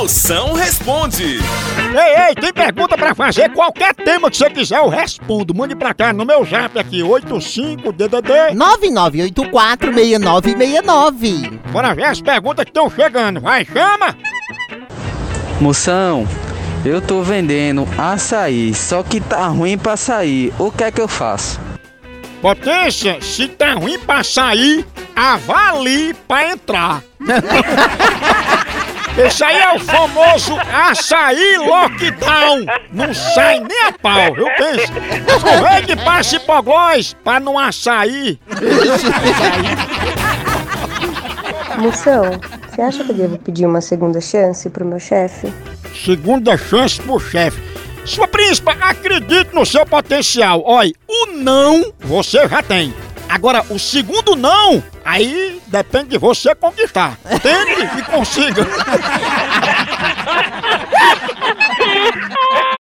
Moção responde. Ei, ei, tem pergunta pra fazer? Qualquer tema que você quiser, eu respondo. Mande pra cá no meu zap aqui, 85DDD. 99846969. Bora ver as perguntas que estão chegando. Vai, chama! Moção, eu tô vendendo açaí, só que tá ruim pra sair. O que é que eu faço? Potência, se tá ruim pra sair, avalie pra entrar. Esse aí é o famoso açaí lockdown. Não sai nem a pau, eu penso. Correio de passe hipoglós pra não açaí. Moção, você acha que eu devo pedir uma segunda chance pro meu chefe? Segunda chance pro chefe. Sua príncipa, acredite no seu potencial. Olha, o não você já tem. Agora, o segundo não, aí depende de você conquistar. Tente e consiga.